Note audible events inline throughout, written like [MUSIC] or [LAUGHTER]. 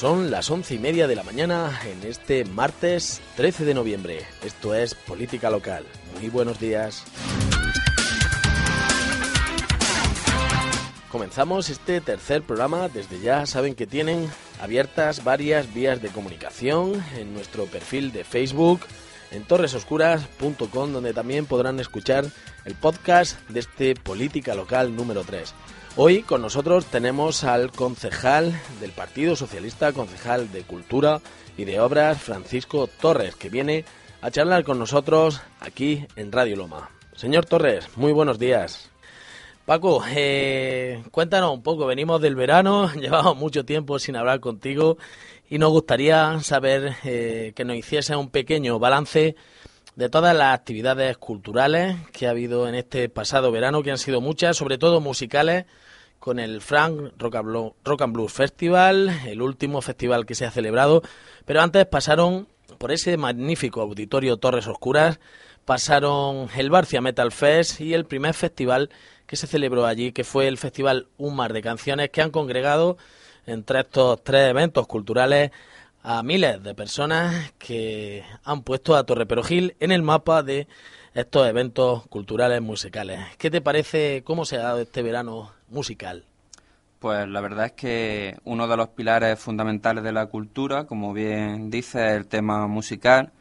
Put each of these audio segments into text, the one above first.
Son las once y media de la mañana en este martes 13 de noviembre. Esto es Política Local. Muy buenos días. Comenzamos este tercer programa. Desde ya saben que tienen abiertas varias vías de comunicación en nuestro perfil de Facebook, en torresoscuras.com, donde también podrán escuchar el podcast de este Política Local número 3. Hoy con nosotros tenemos al concejal del Partido Socialista, concejal de Cultura y de Obras, Francisco Torres, que viene a charlar con nosotros aquí en Radio Loma. Señor Torres, muy buenos días. Paco, eh, cuéntanos un poco, venimos del verano, [LAUGHS] llevamos mucho tiempo sin hablar contigo y nos gustaría saber eh, que nos hiciese un pequeño balance de todas las actividades culturales que ha habido en este pasado verano, que han sido muchas, sobre todo musicales, con el Frank Rock and, Blues Festival, el último festival que se ha celebrado, pero antes pasaron por ese magnífico auditorio Torres Oscuras, pasaron el Barcia Metal Fest y el primer festival que se celebró allí, que fue el Festival Un Mar de Canciones, que han congregado entre estos tres eventos culturales a miles de personas que han puesto a Torre Perojil en el mapa de estos eventos culturales musicales. ¿Qué te parece cómo se ha dado este verano musical? Pues la verdad es que uno de los pilares fundamentales de la cultura, como bien dice, es el tema musical,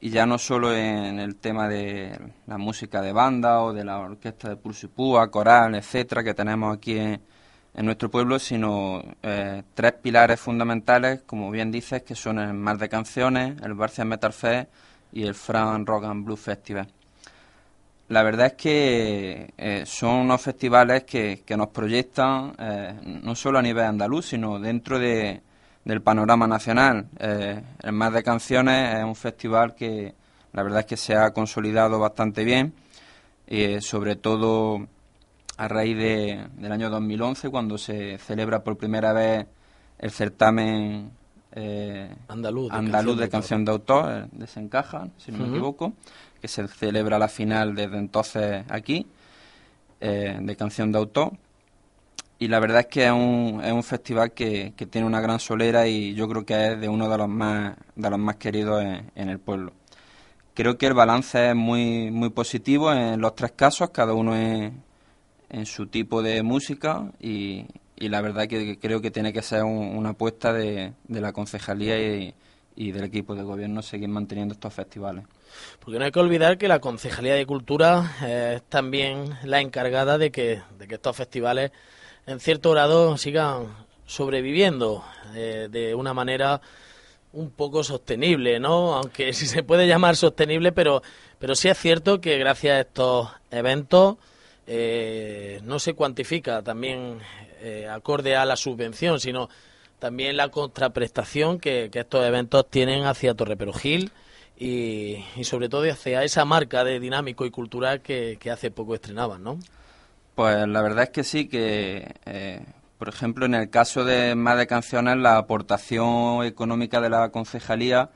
y ya no solo en el tema de la música de banda o de la orquesta de pulso y púa, coral, etcétera, que tenemos aquí en, nuestro pueblo, sino eh, tres pilares fundamentales, como bien dices, que son el Mar de Canciones, el Barcia Metal Fest y el Fran Rock and Blues Festival. La verdad es que eh, son unos festivales que, nos proyectan eh, no solo a nivel andaluz, sino dentro de, del panorama nacional. El Más de Canciones es un festival que la verdad es que se ha consolidado bastante bien, sobre todo a raíz de, del año 2011, cuando se celebra por primera vez el certamen andaluz, de, canción, de, autor, Desencaja, si no me equivoco que se celebra la final desde entonces aquí, eh, de canción de autor. Y la verdad es que es un, es un festival que, que, tiene una gran solera y yo creo que es de uno de los más, de los más queridos en, el pueblo. Creo que el balance es muy, muy positivo en los tres casos, cada uno en, en su tipo de música y, y la verdad que creo que tiene que ser una apuesta de, de la concejalía y, y del equipo de gobierno seguir manteniendo estos festivales. Porque no hay que olvidar que la Concejalía de Cultura es también la encargada de que, de que estos festivales, en cierto grado, sigan sobreviviendo eh, de una manera un poco sostenible, ¿no? Aunque [LAUGHS] si se puede llamar sostenible, pero, pero sí es cierto que gracias a estos eventos eh, no se cuantifica también eh, acorde a la subvención, sino también la contraprestación que, estos eventos tienen hacia Torreperogil y, sobre todo hacia esa marca de dinámico y cultural que, hace poco estrenaban, ¿no? Pues la verdad es que sí, que eh, por ejemplo en el caso de Más de Canciones la aportación económica de la concejalía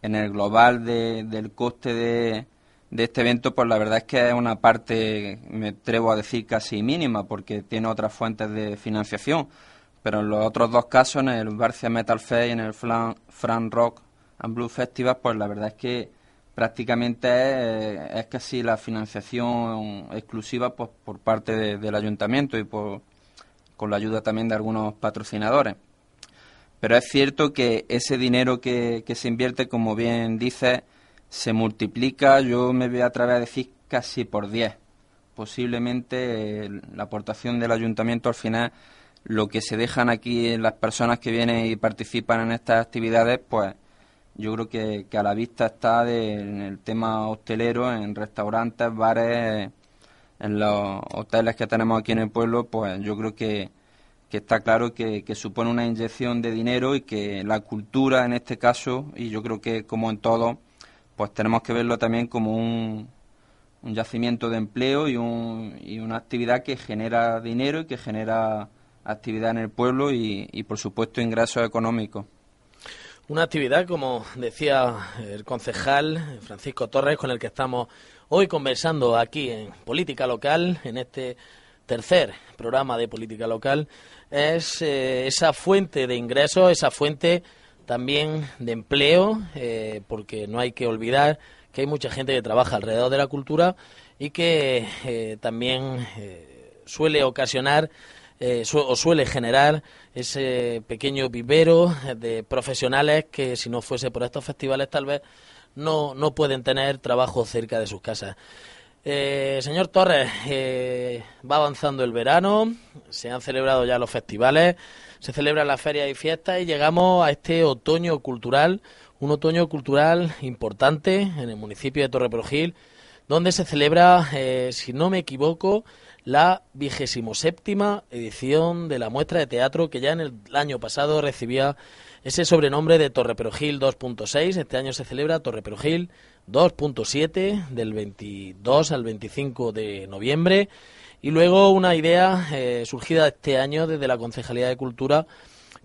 en el global del coste de, de este evento, pues la verdad es que es una parte, me atrevo a decir, casi mínima, porque tiene otras fuentes de financiación. Pero en los otros dos casos, en el Barcia Metal Fest y en el Fran Rock and Blue Festival, pues la verdad es que prácticamente es, casi la financiación exclusiva pues, por parte del ayuntamiento y por, con la ayuda también de algunos patrocinadores. pero es cierto que ese dinero que, se invierte, como bien dice, se multiplica, yo me voy a atrever a decir casi por 10. Posiblemente la aportación del ayuntamiento al final, lo que se dejan aquí las personas que vienen y participan en estas actividades, pues yo creo que, a la vista está en el tema hostelero, en restaurantes, bares, en los hoteles que tenemos aquí en el pueblo, pues yo creo que, está claro que, supone una inyección de dinero y que la cultura en este caso, y yo creo que como en todo, pues tenemos que verlo también como un, un yacimiento de empleo y, un, y una actividad que genera dinero y que genera actividad en el pueblo y, y por supuesto ingresos económicos. Una actividad, como decía el concejal Francisco Torres, con el que estamos hoy conversando aquí en Política Local, en este tercer programa de Política Local, es eh, esa fuente de ingresos, esa fuente también de empleo, eh, porque no hay que olvidar que hay mucha gente que trabaja alrededor de la cultura y que eh, también suele ocasionar eh, o suele generar ese pequeño vivero de profesionales que si no fuese por estos festivales tal vez no, no pueden tener trabajo cerca de sus casas. Eh, señor Torres, eh, va avanzando el verano, se han celebrado ya los festivales, se celebran las ferias y fiestas y llegamos a este otoño cultural, un otoño cultural importante en el municipio de Torreprogil, donde se celebra, si no me equivoco, la vigésimo séptima edición de la muestra de teatro que ya en el año pasado recibía ese sobrenombre de Torre Perugil 2.6. Este año se celebra Torre Perugil 2.7 del 22 al 25 de noviembre. Y luego una idea eh, surgida este año desde la Concejalía de Cultura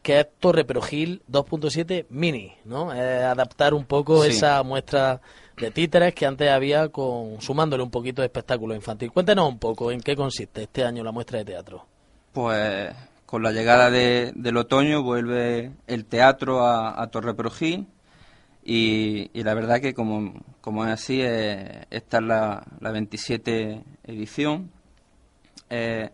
que es Torre Perugil 2.7 mini, ¿no? adaptar un poco esa muestra de títeres que antes había con sumándole un poquito de espectáculo infantil. Cuéntenos un poco en qué consiste este año la muestra de teatro. Pues con la llegada del otoño vuelve el teatro a, Perugil y, la verdad que como, como es así, eh, esta es la, la 27 edición. Eh,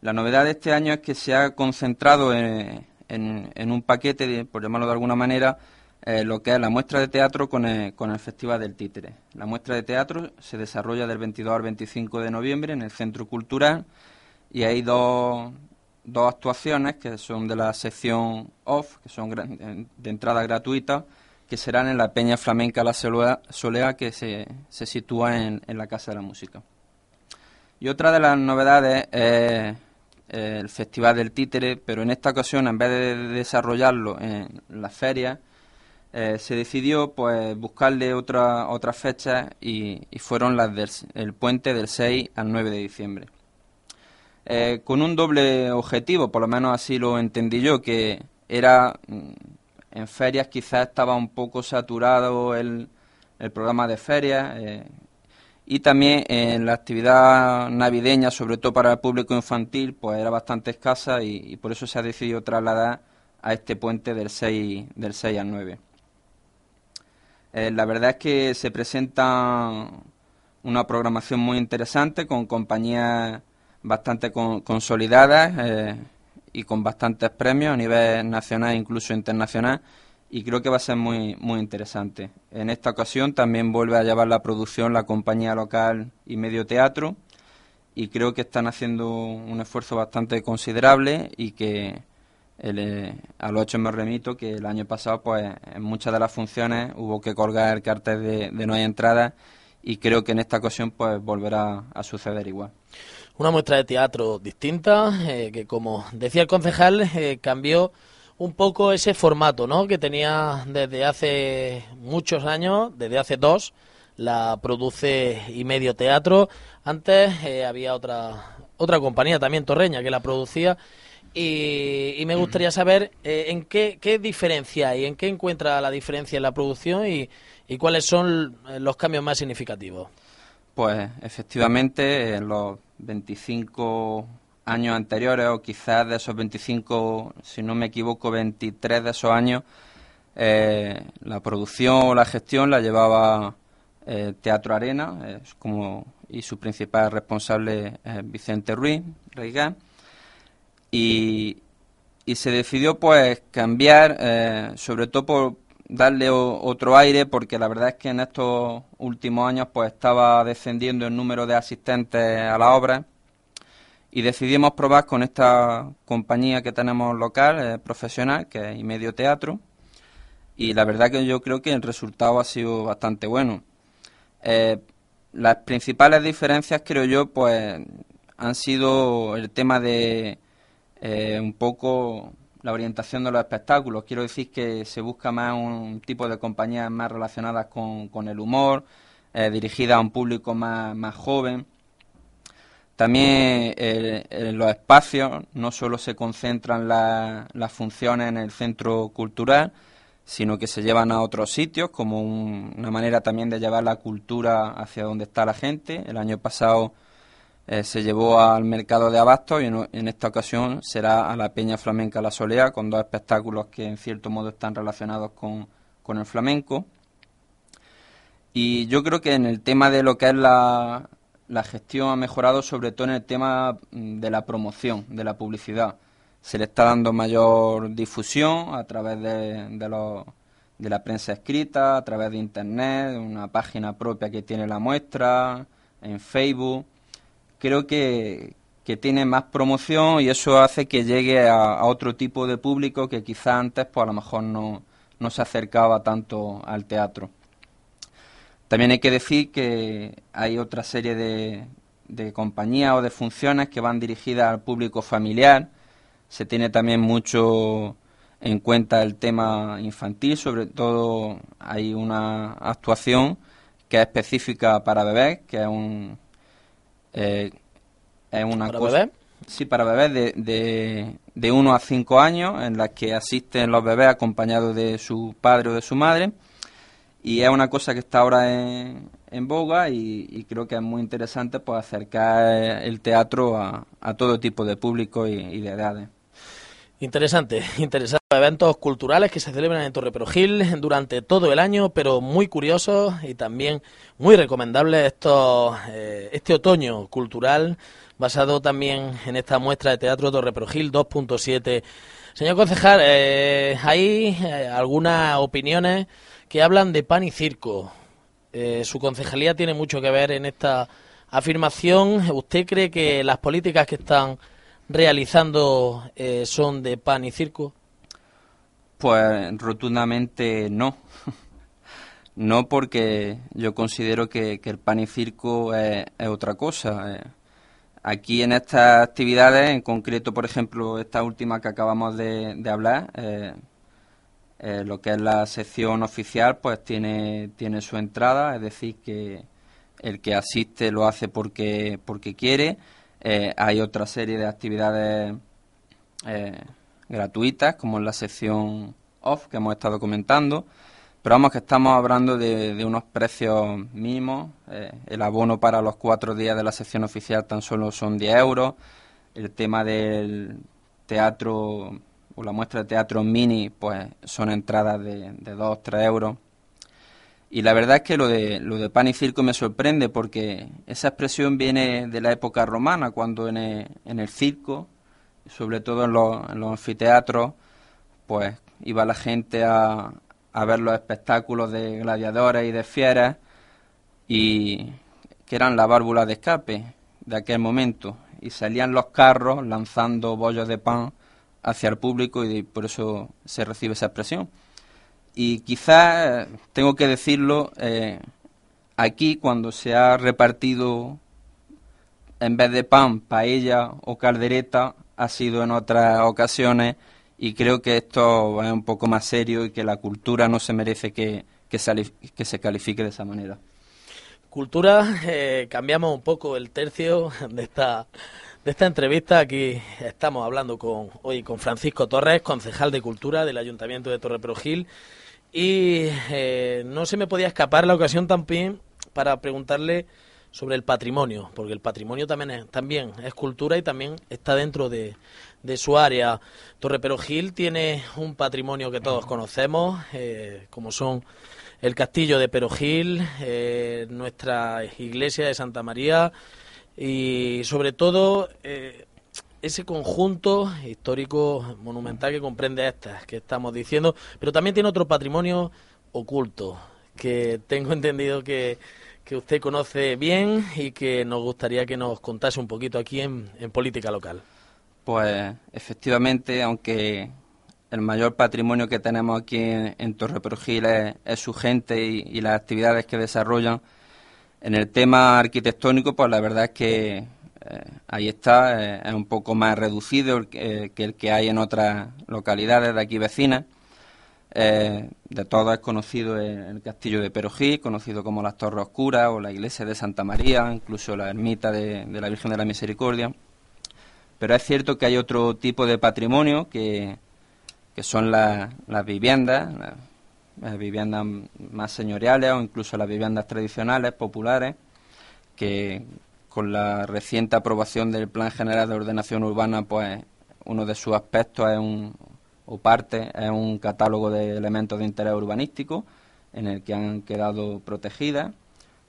la novedad de este año es que se ha concentrado en, en, un paquete, por llamarlo de alguna manera, eh, lo que es la muestra de teatro con el, con el Festival del Títere. La muestra de teatro se desarrolla del 22 al 25 de noviembre en el Centro Cultural y hay dos, dos actuaciones que son de la sección OFF, que son de entrada gratuita, que serán en la Peña Flamenca La Solea, que se, se sitúa en, en, la Casa de la Música. Y otra de las novedades es eh, el Festival del Títere, pero en esta ocasión, en vez de desarrollarlo en las ferias, eh, se decidió pues buscarle otra, otras fechas y, fueron las del puente del 6 al 9 de diciembre. Eh, con un doble objetivo, por lo menos así lo entendí yo, que era mm, en ferias quizás estaba un poco saturado el, el programa de ferias eh, y también en la actividad navideña, sobre todo para el público infantil, pues era bastante escasa y, y por eso se ha decidido trasladar a este puente del 6, del 6 al 9. Eh, la verdad es que se presenta una programación muy interesante con compañías bastante consolidadas eh, y con bastantes premios a nivel nacional e incluso internacional y creo que va a ser muy muy interesante. En esta ocasión también vuelve a llevar la producción la compañía local y Medio Teatro y creo que están haciendo un esfuerzo bastante considerable y que el, eh, a los hechos me remito que el año pasado, pues en muchas de las funciones hubo que colgar el cartel de, no hay entrada y creo que en esta ocasión pues volverá a suceder igual. Una muestra de teatro distinta eh, que, como decía el concejal, eh, cambió un poco ese formato, ¿no? Que tenía desde hace muchos años, desde hace dos, la produce y medio teatro. Antes había otra otra compañía también torreña que la producía y, me gustaría saber eh, en qué, qué diferencia hay, en qué encuentra la diferencia en la producción y, cuáles son eh, los cambios más significativos. Pues efectivamente, en los 25 años anteriores, o quizás de esos 25, si no me equivoco, 23 de esos años, eh, la producción o la gestión la llevaba Teatro Arena, como, y su principal responsable es Vicente Ruiz, Reigán. Y y se decidió pues cambiar, eh, sobre todo por darle otro aire, porque la verdad es que en estos últimos años pues estaba descendiendo el número de asistentes a la obra y decidimos probar con esta compañía que tenemos local, eh, profesional, que es Medio Teatro, y la verdad que yo creo que el resultado ha sido bastante bueno. Eh, las principales diferencias, creo yo, pues han sido el tema de eh, un poco la orientación de los espectáculos. Quiero decir que se busca más un tipo de compañías más relacionadas con, el humor, eh, dirigida a un público más, más joven. También eh, los espacios no solo se concentran las funciones en el centro cultural, sino que se llevan a otros sitios como una manera también de llevar la cultura hacia donde está la gente. El año pasado eh, se llevó al mercado de Abasto y en, esta ocasión será a la Peña Flamenca La Solea con dos espectáculos que en cierto modo están relacionados con, con el flamenco. Y yo creo que en el tema de lo que es la, la gestión ha mejorado sobre todo en el tema mm, de la promoción, de la publicidad. Se le está dando mayor difusión a través de, de, los, de la prensa escrita, a través de Internet, una página propia que tiene la muestra, en Facebook creo que, tiene más promoción y eso hace que llegue a, otro tipo de público que quizá antes pues a lo mejor no, no se acercaba tanto al teatro. También hay que decir que hay otra serie de, de compañías o de funciones que van dirigidas al público familiar. Se tiene también mucho en cuenta el tema infantil, sobre todo hay una actuación que es específica para bebés, que es un, eh, es una ¿Para cosa, Sí, para bebés de, de, de 1 a 5 años, en las que asisten los bebés acompañados de su padre o de su madre. Y es una cosa que está ahora en, en boga y, creo que es muy interesante pues acercar el teatro a, a todo tipo de público y de edades. Interesante, [LAUGHS] interesante. Eventos culturales que se celebran en Torreperogil durante todo el año, pero muy curiosos y también muy recomendables estos, eh, este otoño cultural basado también en esta muestra de teatro Torreperogil 2.7. Señor concejal, eh, hay eh, algunas opiniones que hablan de pan y circo. su concejalía tiene mucho que ver en esta afirmación. ¿Usted cree que las políticas que están realizando eh, son de pan y circo? Pues rotundamente no. [LAUGHS] no porque yo considero que, el pan y circo es, otra cosa. Eh. Aquí en estas actividades, en concreto, por ejemplo, esta última que acabamos de, hablar, eh, lo que es la sección oficial, pues tiene, tiene su entrada, es decir, que el que asiste lo hace porque, porque quiere eh, hay otra serie de actividades eh, gratuitas, como en la sección off que hemos estado comentando. Pero vamos, que estamos hablando de, unos precios mínimos. Eh, el abono para los cuatro días de la sección oficial tan solo son 10 euros. El tema del teatro o la muestra de teatro mini, pues son entradas de, de 2 3 euros. Y la verdad es que lo de, lo de pan y circo me sorprende porque esa expresión viene de la época romana, cuando en el, en el circo, sobre todo en los, en los, anfiteatros, pues iba la gente a, a ver los espectáculos de gladiadores y de fieras, y que eran la válvula de escape de aquel momento. Y salían los carros lanzando bollos de pan hacia el público y por eso se recibe esa expresión. Y quizás, tengo que decirlo, eh, aquí cuando se ha repartido en vez de pan, paella o caldereta, ha sido en otras ocasiones y creo que esto es un poco más serio y que la cultura no se merece que, que, se, califique de esa manera. Cultura, eh, cambiamos un poco el tercio de esta, de esta entrevista. Aquí estamos hablando con, hoy con Francisco Torres, concejal de Cultura del Ayuntamiento de Torreperogil. Y eh, no se me podía escapar la ocasión también para preguntarle sobre el patrimonio, porque el patrimonio también es, también es cultura y también está dentro de, su área. Torre Perogil tiene un patrimonio que todos conocemos, eh, como son el castillo de Perogil, eh, nuestra iglesia de Santa María y sobre todo ese conjunto histórico monumental que comprende estas que estamos diciendo, pero también tiene otro patrimonio oculto que tengo [LAUGHS] entendido que, que usted conoce bien y que nos gustaría que nos contase un poquito aquí en, política local. Pues efectivamente, aunque el mayor patrimonio que tenemos aquí en, Torre Perugil es, su gente y, las actividades que desarrollan, en el tema arquitectónico, pues la verdad es que ahí está, eh, es un poco más reducido que, el que hay en otras localidades de aquí vecinas. Eh, de todo es conocido el, castillo de Perojí, conocido como las Torres Oscuras o la iglesia de Santa María, incluso la ermita de, la Virgen de la Misericordia. Pero es cierto que hay otro tipo de patrimonio que, son las viviendas, las viviendas más señoriales o incluso las viviendas tradicionales, populares, que con la reciente aprobación del Plan General de Ordenación Urbana, pues uno de sus aspectos es un, o parte es un catálogo de elementos de interés urbanístico en el que han quedado protegidas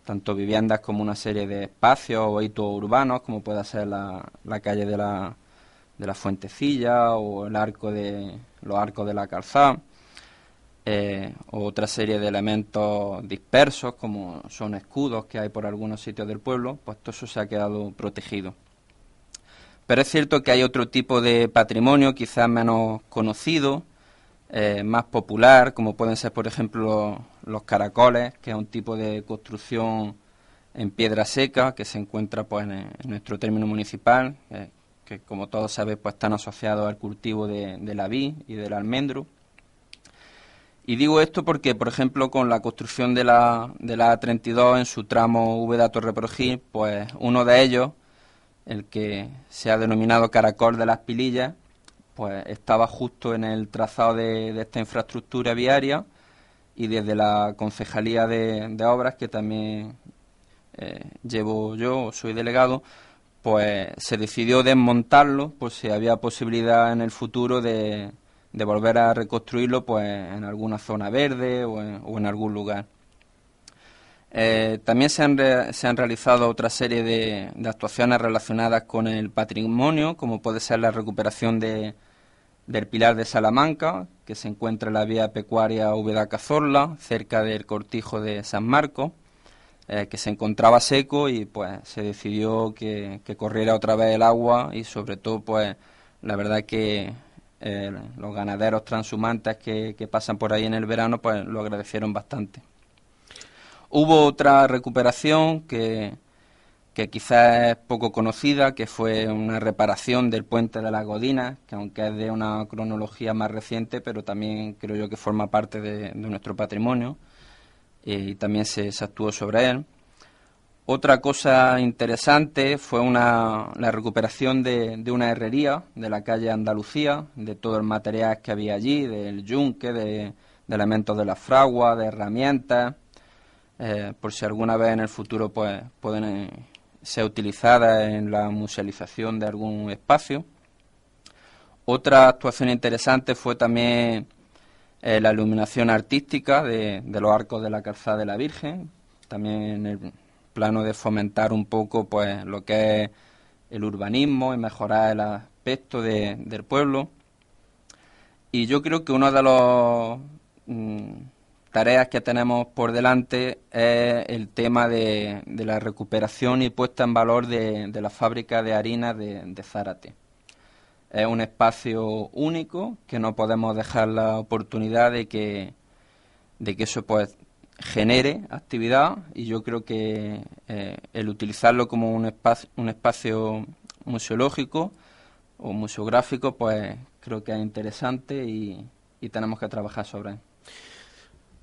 tanto viviendas como una serie de espacios o hitos urbanos, como puede ser la, calle de la, de la Fuentecilla o el arco de los arcos de la calzada. Eh, otra serie de elementos dispersos, como son escudos que hay por algunos sitios del pueblo, pues todo eso se ha quedado protegido. Pero es cierto que hay otro tipo de patrimonio, quizás menos conocido, eh, más popular, como pueden ser, por ejemplo, los, caracoles, que es un tipo de construcción en piedra seca que se encuentra pues, en, nuestro término municipal, eh, que como todos sabéis pues, están asociados al cultivo de, de la vid y del almendro. Y digo esto porque, por ejemplo, con la construcción de la, de la A32 en su tramo Úbeda Torre Progil, pues uno de ellos, el que se ha denominado Caracol de las Pilillas, pues estaba justo en el trazado de, esta infraestructura viaria y desde la Concejalía de, Obras, que también eh, llevo yo, soy delegado, pues se decidió desmontarlo por si había posibilidad en el futuro de de volver a reconstruirlo pues en alguna zona verde o en, algún lugar. Eh, también se han, se han, realizado otra serie de, actuaciones relacionadas con el patrimonio, como puede ser la recuperación de, del Pilar de Salamanca, que se encuentra en la vía pecuaria Úbeda Cazorla, cerca del cortijo de San Marcos, eh, que se encontraba seco y pues se decidió que, que corriera otra vez el agua y sobre todo pues la verdad que eh, los ganaderos transhumantes que, pasan por ahí en el verano, pues lo agradecieron bastante. Hubo otra recuperación que, quizás es poco conocida, que fue una reparación del puente de la Godina, que aunque es de una cronología más reciente, pero también creo yo que forma parte de, nuestro patrimonio y también se actuó sobre él. Otra cosa interesante fue una, la recuperación de, una herrería de la calle Andalucía, de todo el material que había allí, del yunque, de, elementos de la fragua, de herramientas, eh, por si alguna vez en el futuro pues, pueden eh, ser utilizadas en la musealización de algún espacio. Otra actuación interesante fue también eh, la iluminación artística de, de, los arcos de la calzada de la Virgen, también en el plano de fomentar un poco pues lo que es el urbanismo y mejorar el aspecto del pueblo. Y yo creo que una de las mm, tareas que tenemos por delante es el tema de, la recuperación y puesta en valor de, la fábrica de harina de, de Zárate. Es un espacio único que no podemos dejar la oportunidad de que, de que eso pues genere actividad y yo creo que eh, el utilizarlo como un espacio, un espacio museológico o museográfico, pues creo que es interesante y, tenemos que trabajar sobre él.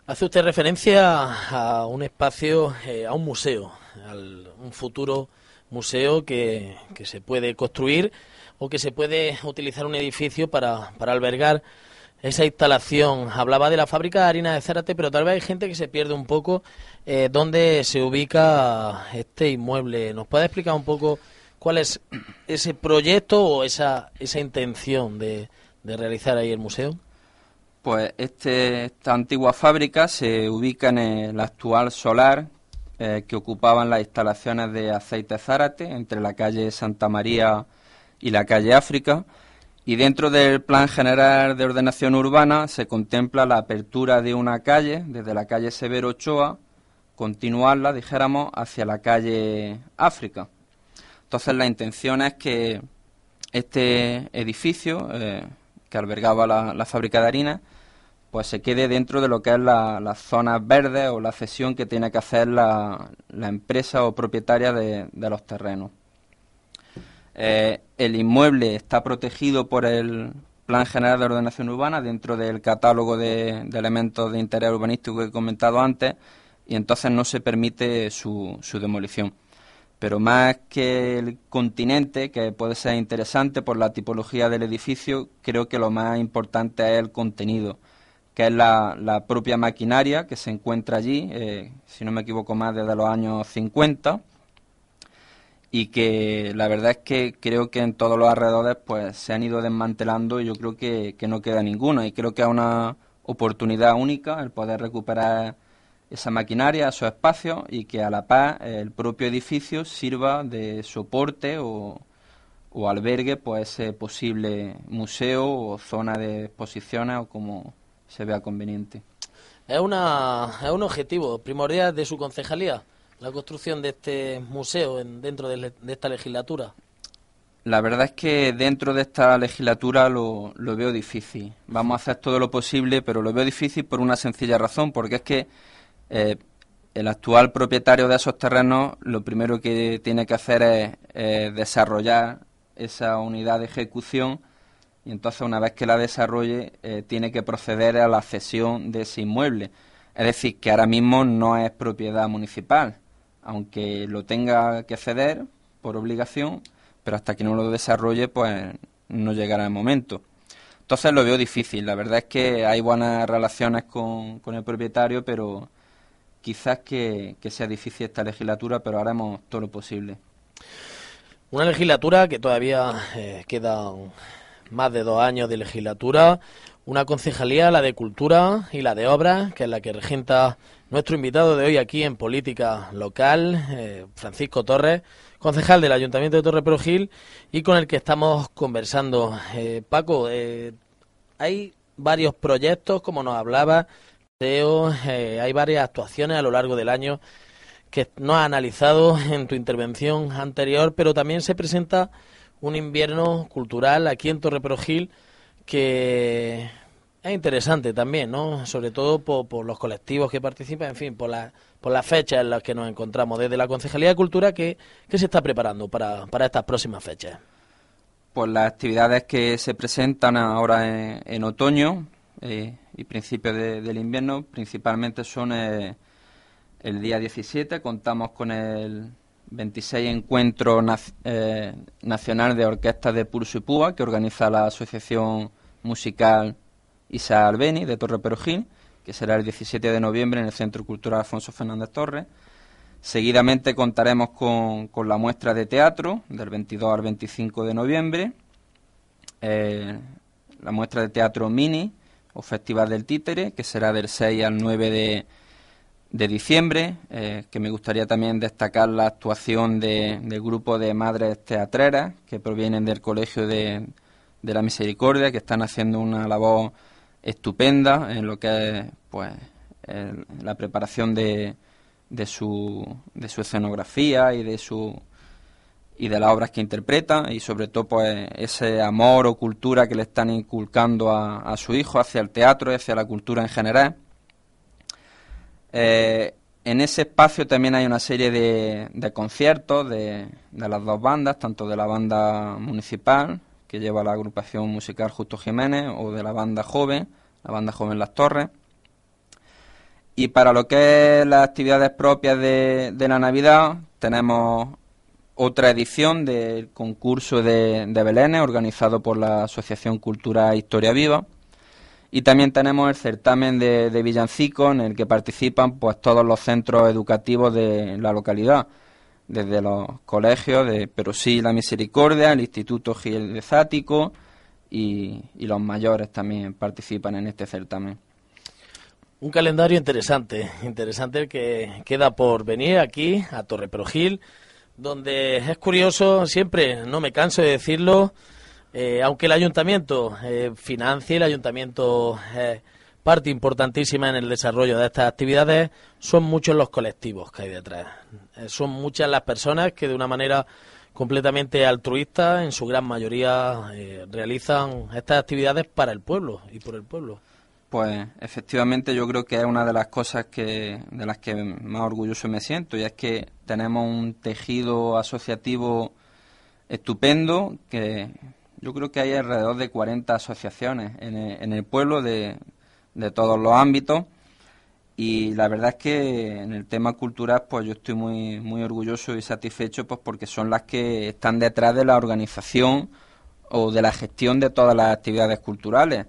Hace usted referencia a un espacio, eh, a un museo, a un futuro museo que, que, se puede construir o que se puede utilizar un edificio para, para albergar esa instalación. Hablaba de la fábrica de harina de Zárate, pero tal vez hay gente que se pierde un poco eh, dónde se ubica este inmueble. ¿Nos puede explicar un poco cuál es ese proyecto o esa, esa intención de, realizar ahí el museo? Pues este, esta antigua fábrica se ubica en el actual solar eh, que ocupaban las instalaciones de aceite Zárate entre la calle Santa María y la calle África. Y dentro del Plan General de Ordenación Urbana se contempla la apertura de una calle, desde la calle Severo Ochoa, continuarla, dijéramos, hacia la calle África. Entonces la intención es que este edificio, eh, que albergaba la, fábrica de harina, pues se quede dentro de lo que es la, las zonas verdes o la cesión que tiene que hacer la, empresa o propietaria de, los terrenos. Eh, el inmueble está protegido por el Plan General de Ordenación Urbana dentro del catálogo de, elementos de interés urbanístico que he comentado antes y entonces no se permite su, su demolición. Pero más que el continente, que puede ser interesante por la tipología del edificio, creo que lo más importante es el contenido, que es la, propia maquinaria que se encuentra allí, eh, si no me equivoco más, desde los años 50, y que la verdad es que creo que en todos los alrededores pues se han ido desmantelando y yo creo que, que no queda ninguna, y creo que es una oportunidad única el poder recuperar esa maquinaria a su espacio y que a la paz el propio edificio sirva de soporte o, albergue pues ese posible museo o zona de exposiciones o como se vea conveniente. Es, una, es un objetivo primordial de su concejalía, la construcción de este museo en, dentro de, esta legislatura. La verdad es que dentro de esta legislatura lo, veo difícil. Vamos a hacer todo lo posible, pero lo veo difícil por una sencilla razón, porque es que eh, el actual propietario de esos terrenos lo primero que tiene que hacer es desarrollar esa unidad de ejecución y entonces una vez que la desarrolle eh, tiene que proceder a la cesión de ese inmueble. Es decir, que ahora mismo no es propiedad municipal, aunque lo tenga que ceder por obligación, pero hasta que no lo desarrolle pues no llegará el momento. Entonces lo veo difícil. La verdad es que hay buenas relaciones con, con el propietario, pero quizás que, sea difícil esta legislatura, pero haremos todo lo posible. Una legislatura que todavía eh, quedan más de dos años de legislatura, una concejalía, la de Cultura y la de Obras, que es la que regenta nuestro invitado de hoy aquí en Política Local, eh, Francisco Torres, concejal del Ayuntamiento de Torre Gil y con el que estamos conversando. Eh, Paco, hay varios proyectos, como nos hablaba, eh, hay varias actuaciones a lo largo del año que no has analizado en tu intervención anterior, pero también se presenta un invierno cultural aquí en Torre Gil que es interesante también, ¿no? Sobre todo por, los colectivos que participan, en fin, por, la, por las fechas en las que nos encontramos. Desde la Concejalía de Cultura, ¿qué, se está preparando para, para estas próximas fechas? Pues las actividades que se presentan ahora en otoño, eh, y principios del invierno principalmente son eh, el día 17, contamos con el 26 Encuentro eh, Nacional de Orquestas de Pulso y Púa que organiza la Asociación Musical Isa Albeni de Torre Perugín, que será el 17 de noviembre en el Centro Cultural Alfonso Fernández Torres. Seguidamente contaremos con, con, la muestra de teatro del 22 al 25 de noviembre, la muestra de teatro mini o Festival del Títere, que será del 6 al 9 de, diciembre, eh, que me gustaría también destacar la actuación de, del grupo de madres teatreras que provienen del Colegio de, la Misericordia, que están haciendo una labor estupenda en lo que es pues, la preparación de, de, su, de su escenografía y de su y de las obras que interpreta y sobre todo pues ese amor o cultura que le están inculcando a, su hijo hacia el teatro y hacia la cultura en general. Eh, en ese espacio también hay una serie de, de conciertos de, las dos bandas, tanto de la banda municipal, que lleva la agrupación musical Justo Jiménez, o de la banda joven, la banda joven Las Torres. Y para lo que es las actividades propias de, de la Navidad, tenemos otra edición del concurso de, de Belén organizado por la Asociación Cultura Historia Viva. Y también tenemos el certamen de, de villancicos en el que participan pues todos los centros educativos de la localidad, desde los colegios de Perosí La Misericordia, el Instituto Gil de Zático y, y los mayores también participan en este certamen. Un calendario interesante, interesante el que queda por venir aquí a Torre Perogil donde es curioso, siempre, no me canso de decirlo, eh, aunque el ayuntamiento eh, financie, el ayuntamiento es parte importantísima en el desarrollo de estas actividades, son muchos los colectivos que hay detrás. Eh, son muchas las personas que de una manera completamente altruista, en su gran mayoría, realizan estas actividades para el pueblo y por el pueblo. Pues efectivamente yo creo que es una de las cosas que de las que más orgulloso me siento y es que tenemos un tejido asociativo estupendo que yo creo que hay alrededor de 40 asociaciones en el, pueblo de, de, todos los ámbitos y la verdad es que en el tema cultural pues yo estoy muy muy orgulloso y satisfecho pues porque son las que están detrás de la organización o de la gestión de todas las actividades culturales.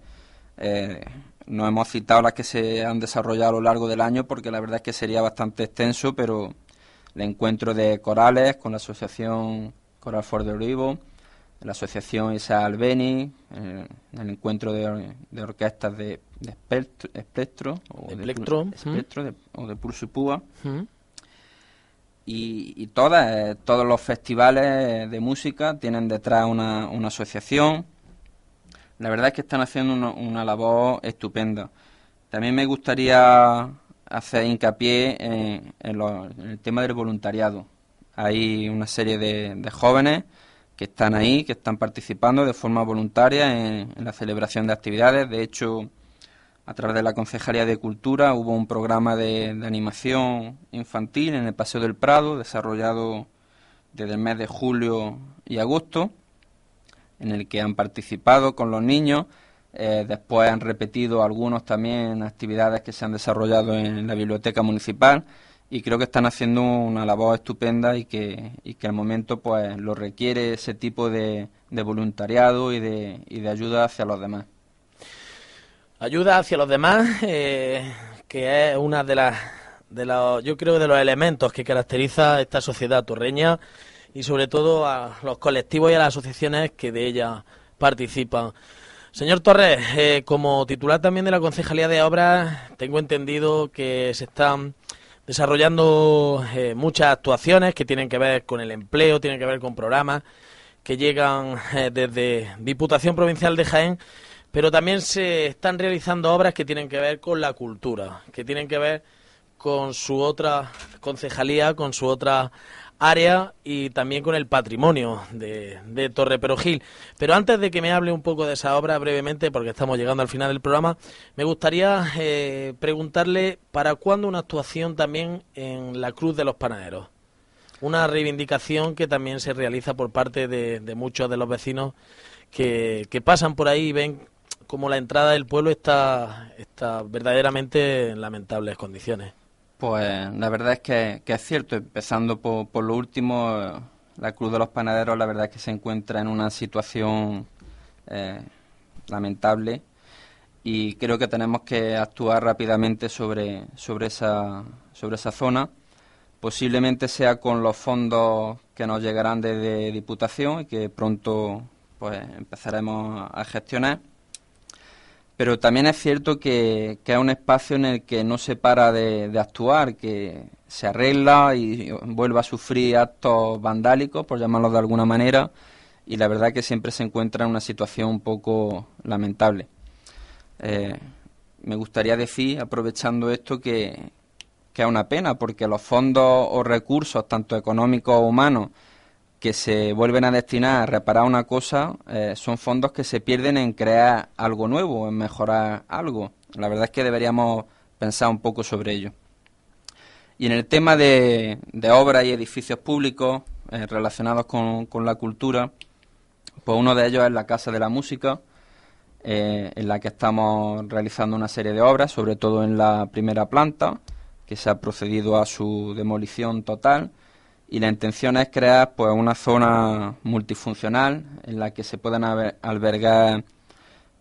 Eh, no hemos citado las que se han desarrollado a lo largo del año porque la verdad es que sería bastante extenso, pero el encuentro de corales con la asociación Coral for the Olivo, la asociación Isa Albeni, eh, el encuentro de, orquestas de, espectro, o de, espectro, o de pulso y púa. Y, todas, eh, todos los festivales de música tienen detrás una, una asociación la verdad es que están haciendo una, labor estupenda. También me gustaría hacer hincapié en, el tema del voluntariado. Hay una serie de, jóvenes que están ahí, que están participando de forma voluntaria en, la celebración de actividades. De hecho, a través de la Concejalía de Cultura hubo un programa de, de, animación infantil en el Paseo del Prado, desarrollado desde el mes de julio y agosto, en el que han participado con los niños. Eh, después han repetido algunos también actividades que se han desarrollado en la biblioteca municipal y creo que están haciendo una labor estupenda y que, y que al momento pues lo requiere ese tipo de, voluntariado y de, y de ayuda hacia los demás. Ayuda hacia los demás, eh, que es una de las, de los, yo creo, de los elementos que caracteriza esta sociedad torreña y sobre todo a los colectivos y a las asociaciones que de ella participan. Señor Torres, eh, como titular también de la Concejalía de Obras, tengo entendido que se están desarrollando eh, muchas actuaciones que tienen que ver con el empleo, tienen que ver con programas que llegan eh, desde Diputación Provincial de Jaén, pero también se están realizando obras que tienen que ver con la cultura, que tienen que ver con su otra concejalía, con su otra área y también con el patrimonio de, de Torre Perogil. Pero antes de que me hable un poco de esa obra brevemente, porque estamos llegando al final del programa, me gustaría eh, preguntarle para cuándo una actuación también en la Cruz de los Panaderos. Una reivindicación que también se realiza por parte de, de muchos de los vecinos que, que pasan por ahí y ven como la entrada del pueblo está, está verdaderamente en lamentables condiciones. Pues la verdad es que, es cierto, empezando por, lo último, la Cruz de los Panaderos la verdad es que se encuentra en una situación eh, lamentable. Y creo que tenemos que actuar rápidamente sobre, sobre, esa, sobre esa zona. Posiblemente sea con los fondos que nos llegarán desde Diputación y que pronto pues empezaremos a gestionar pero también es cierto que, que, es un espacio en el que no se para de, actuar, que se arregla y vuelve a sufrir actos vandálicos, por llamarlos de alguna manera, y la verdad que siempre se encuentra en una situación un poco lamentable. Eh, me gustaría decir, aprovechando esto, que, que es una pena, porque los fondos o recursos, tanto económicos o humanos, que se vuelven a destinar a reparar una cosa eh, son fondos que se pierden en crear algo nuevo, en mejorar algo. La verdad es que deberíamos pensar un poco sobre ello. Y en el tema de, obras y edificios públicos eh, relacionados con, la cultura, pues uno de ellos es la Casa de la Música, eh, en la que estamos realizando una serie de obras, sobre todo en la primera planta, que se ha procedido a su demolición total y la intención es crear pues una zona multifuncional en la que se puedan albergar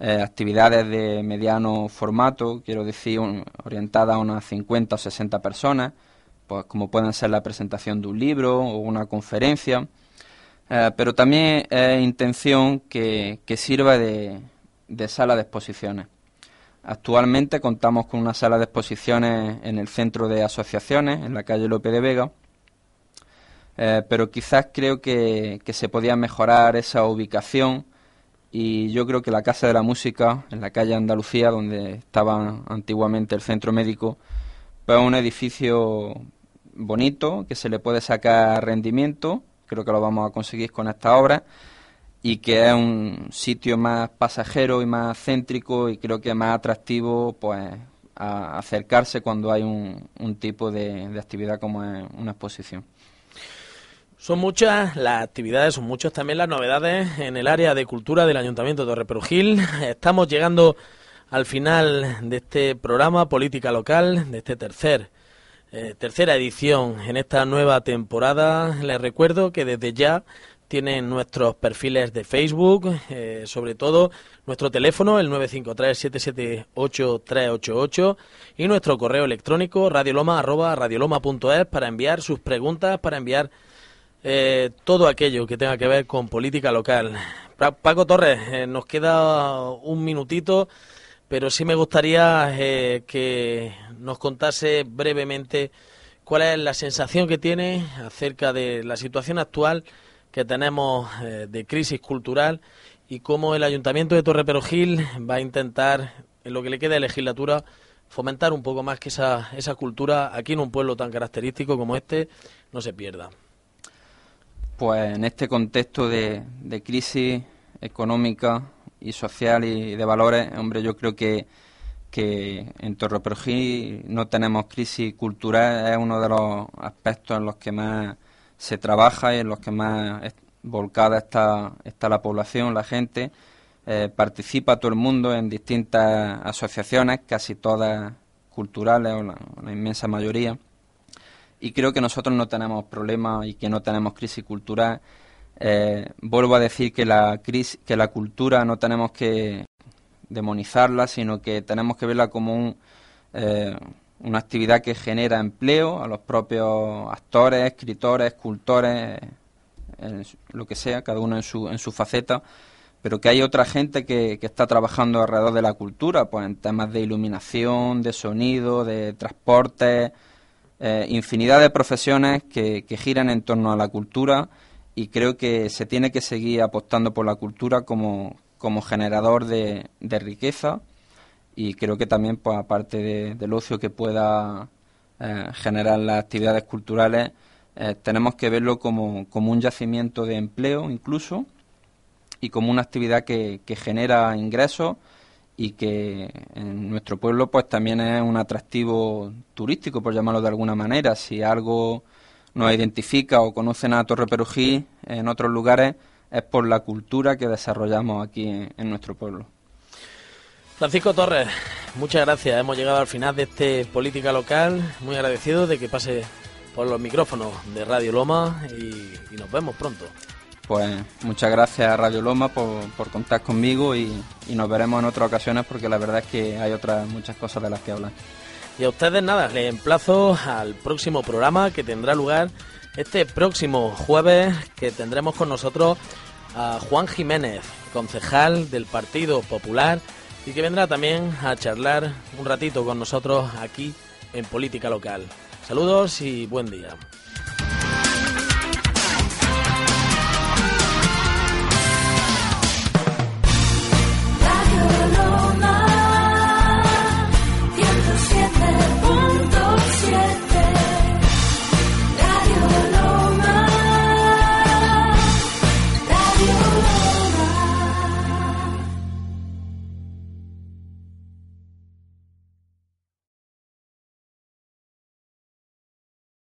eh, actividades de mediano formato, quiero decir, orientadas a unas 50 o 60 personas, pues como pueden ser la presentación de un libro o una conferencia, eh, pero también es intención que, que sirva de, de sala de exposiciones. Actualmente contamos con una sala de exposiciones en el centro de asociaciones, en la calle Lope de Vega, eh, pero quizás creo que, se podía mejorar esa ubicación y yo creo que la Casa de la Música, en la calle Andalucía, donde estaba antiguamente el centro médico, pues es un edificio bonito, que se le puede sacar rendimiento, creo que lo vamos a conseguir con esta obra, y que es un sitio más pasajero y más céntrico y creo que más atractivo pues a acercarse cuando hay un, un tipo de, de actividad como es una exposición. Son muchas las actividades, son muchas también las novedades en el área de cultura del Ayuntamiento de Torreperugil. Estamos llegando al final de este programa Política Local, de este tercer eh, tercera edición en esta nueva temporada. Les recuerdo que desde ya tienen nuestros perfiles de Facebook, eh, sobre todo nuestro teléfono, el 953-778-388, y nuestro correo electrónico radioloma.es para enviar sus preguntas, para enviar eh, todo aquello que tenga que ver con política local. Paco Torres, eh, nos queda un minutito, pero sí me gustaría eh, que nos contase brevemente cuál es la sensación que tiene acerca de la situación actual que tenemos de crisis cultural y cómo el Ayuntamiento de Torreperogil va a intentar, en lo que le queda de legislatura, fomentar un poco más que esa, esa cultura aquí en un pueblo tan característico como este no se pierda pues en este contexto de, crisis económica y social y de valores, hombre, yo creo que, que en Torreperogí no tenemos crisis cultural, es uno de los aspectos en los que más se trabaja y en los que más volcada está, está la población, la gente. Eh, participa todo el mundo en distintas asociaciones, casi todas culturales o la inmensa mayoría y creo que nosotros no tenemos problemas y que no tenemos crisis cultural. Eh, vuelvo a decir que la, crisis, que la cultura no tenemos que demonizarla, sino que tenemos que verla como un, eh, una actividad que genera empleo a los propios actores, escritores, escultores, lo que sea, cada uno en su, en su faceta, pero que hay otra gente que, que está trabajando alrededor de la cultura, pues en temas de iluminación, de sonido, de transporte, eh, infinidad de profesiones que, giran en torno a la cultura y creo que se tiene que seguir apostando por la cultura como, como generador de, riqueza y creo que también, pues aparte del ocio que pueda eh, generar las actividades culturales, eh, tenemos que verlo como, como, un yacimiento de empleo incluso y como una actividad que, que genera ingresos y que en nuestro pueblo pues también es un atractivo turístico, por llamarlo de alguna manera. Si algo nos identifica o conocen a Torre Perují en otros lugares es por la cultura que desarrollamos aquí en, nuestro pueblo. Francisco Torres, muchas gracias. Hemos llegado al final de este Política Local. Muy agradecido de que pase por los micrófonos de Radio Loma y nos vemos pronto. Pues muchas gracias a Radio Loma por, contar conmigo y, nos veremos en otras ocasiones porque la verdad es que hay otras muchas cosas de las que hablar. Y a ustedes nada, les emplazo al próximo programa que tendrá lugar este próximo jueves que tendremos con nosotros a Juan Jiménez, concejal del Partido Popular y que vendrá también a charlar un ratito con nosotros aquí en Política Local. Saludos y buen día.